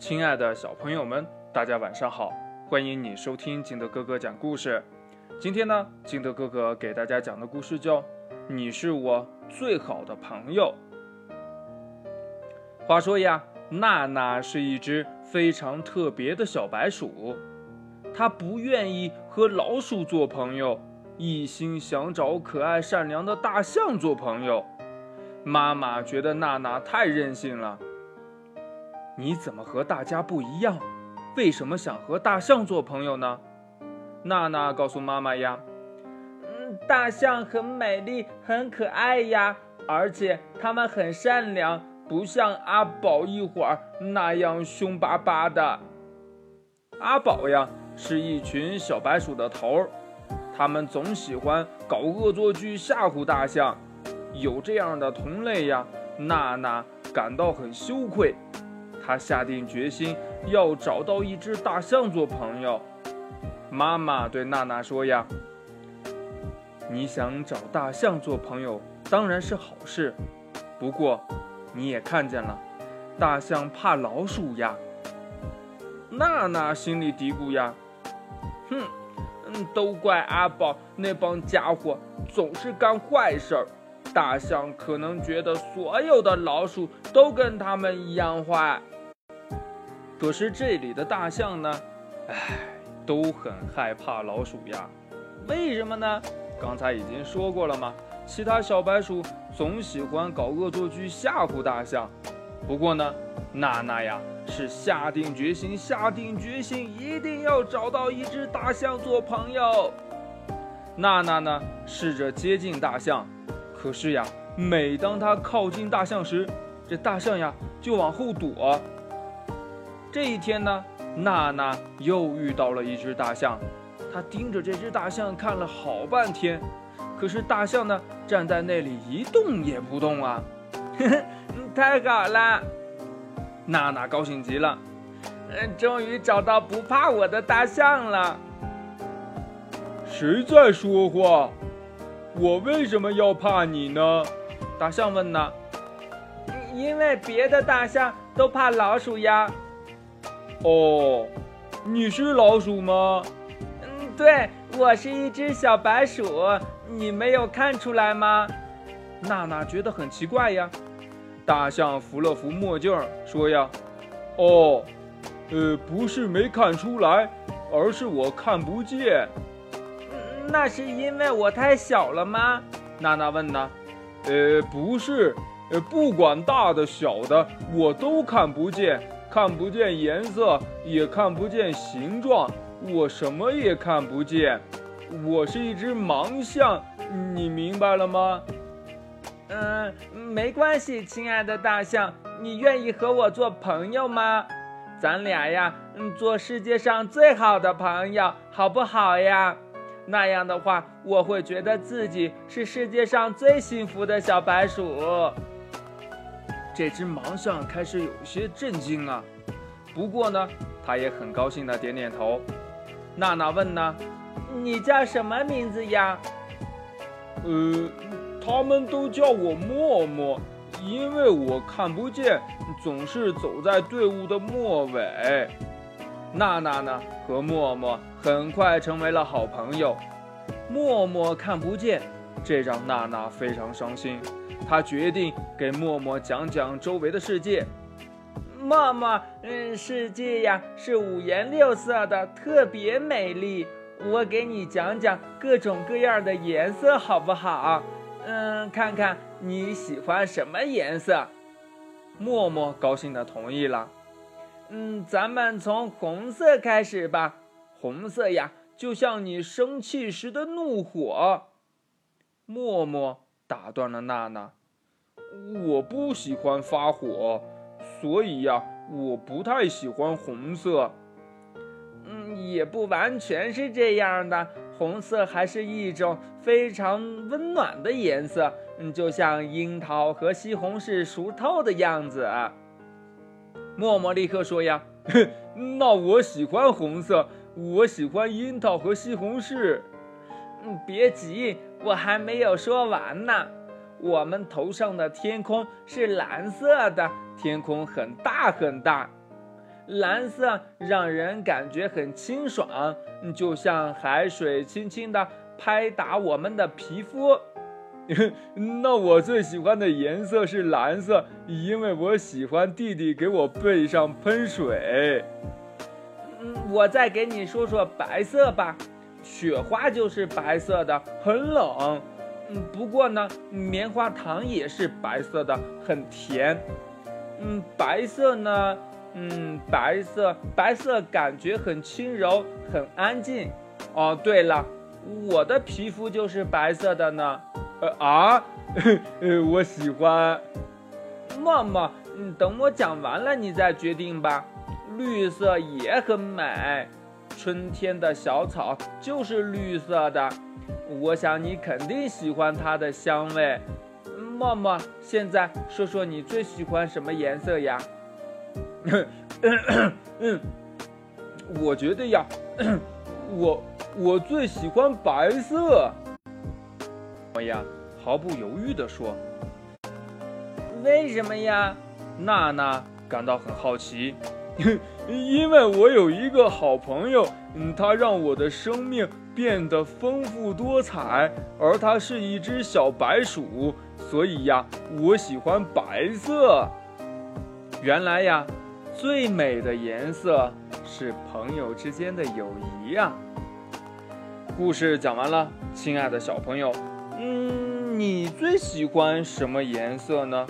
亲爱的小朋友们，大家晚上好！欢迎你收听金德哥哥讲故事。今天呢，金德哥哥给大家讲的故事叫《你是我最好的朋友》。话说呀，娜娜是一只非常特别的小白鼠，它不愿意和老鼠做朋友，一心想找可爱善良的大象做朋友。妈妈觉得娜娜太任性了。你怎么和大家不一样？为什么想和大象做朋友呢？娜娜告诉妈妈呀：“嗯，大象很美丽，很可爱呀，而且它们很善良，不像阿宝一会儿那样凶巴巴的。阿宝呀，是一群小白鼠的头儿，他们总喜欢搞恶作剧吓唬大象。有这样的同类呀，娜娜感到很羞愧。”他下定决心要找到一只大象做朋友。妈妈对娜娜说：“呀，你想找大象做朋友当然是好事，不过你也看见了，大象怕老鼠呀。”娜娜心里嘀咕呀：“哼，都怪阿宝那帮家伙总是干坏事儿。大象可能觉得所有的老鼠都跟他们一样坏。”可是这里的大象呢，唉，都很害怕老鼠呀。为什么呢？刚才已经说过了吗？其他小白鼠总喜欢搞恶作剧吓唬大象。不过呢，娜娜呀是下定决心，下定决心一定要找到一只大象做朋友。娜娜呢试着接近大象，可是呀，每当她靠近大象时，这大象呀就往后躲。这一天呢，娜娜又遇到了一只大象，她盯着这只大象看了好半天，可是大象呢站在那里一动也不动啊！太好了，娜娜高兴极了，嗯，终于找到不怕我的大象了。谁在说话？我为什么要怕你呢？大象问呢。因为别的大象都怕老鼠呀。哦，你是老鼠吗？嗯，对，我是一只小白鼠，你没有看出来吗？娜娜觉得很奇怪呀。大象扶了扶墨镜，说呀：“哦，呃，不是没看出来，而是我看不见。那是因为我太小了吗？”娜娜问呢。呃，不是，呃，不管大的小的，我都看不见。看不见颜色，也看不见形状，我什么也看不见。我是一只盲象，你明白了吗？嗯，没关系，亲爱的大象，你愿意和我做朋友吗？咱俩呀，嗯，做世界上最好的朋友，好不好呀？那样的话，我会觉得自己是世界上最幸福的小白鼠。这只盲象开始有些震惊啊，不过呢，他也很高兴的点点头。娜娜问呢：“你叫什么名字呀？”“呃，他们都叫我默默，因为我看不见，总是走在队伍的末尾。”娜娜呢和默默很快成为了好朋友。默默看不见，这让娜娜非常伤心。他决定给默默讲讲周围的世界。默默，嗯，世界呀是五颜六色的，特别美丽。我给你讲讲各种各样的颜色，好不好？嗯，看看你喜欢什么颜色。默默高兴的同意了。嗯，咱们从红色开始吧。红色呀，就像你生气时的怒火。默默。打断了娜娜，我不喜欢发火，所以呀，我不太喜欢红色。嗯，也不完全是这样的，红色还是一种非常温暖的颜色，嗯，就像樱桃和西红柿熟透的样子。默默立刻说呀，那我喜欢红色，我喜欢樱桃和西红柿。嗯，别急。我还没有说完呢。我们头上的天空是蓝色的，天空很大很大。蓝色让人感觉很清爽，就像海水轻轻地拍打我们的皮肤。那我最喜欢的颜色是蓝色，因为我喜欢弟弟给我背上喷水。嗯，我再给你说说白色吧，雪花就是白色的，很冷。嗯，不过呢，棉花糖也是白色的，很甜。嗯，白色呢，嗯，白色，白色感觉很轻柔，很安静。哦，对了，我的皮肤就是白色的呢。呃啊，呃，我喜欢。默默，嗯，等我讲完了你再决定吧。绿色也很美，春天的小草就是绿色的。我想你肯定喜欢它的香味。默默，现在说说你最喜欢什么颜色呀？嗯，我觉得呀，我我最喜欢白色。我呀，毫不犹豫地说：“为什么呀？”娜娜感到很好奇，因为我有一个好朋友，嗯，他让我的生命变得丰富多彩，而他是一只小白鼠，所以呀，我喜欢白色。原来呀，最美的颜色是朋友之间的友谊呀。故事讲完了，亲爱的小朋友。嗯，你最喜欢什么颜色呢？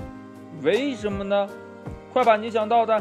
为什么呢？快把你想到的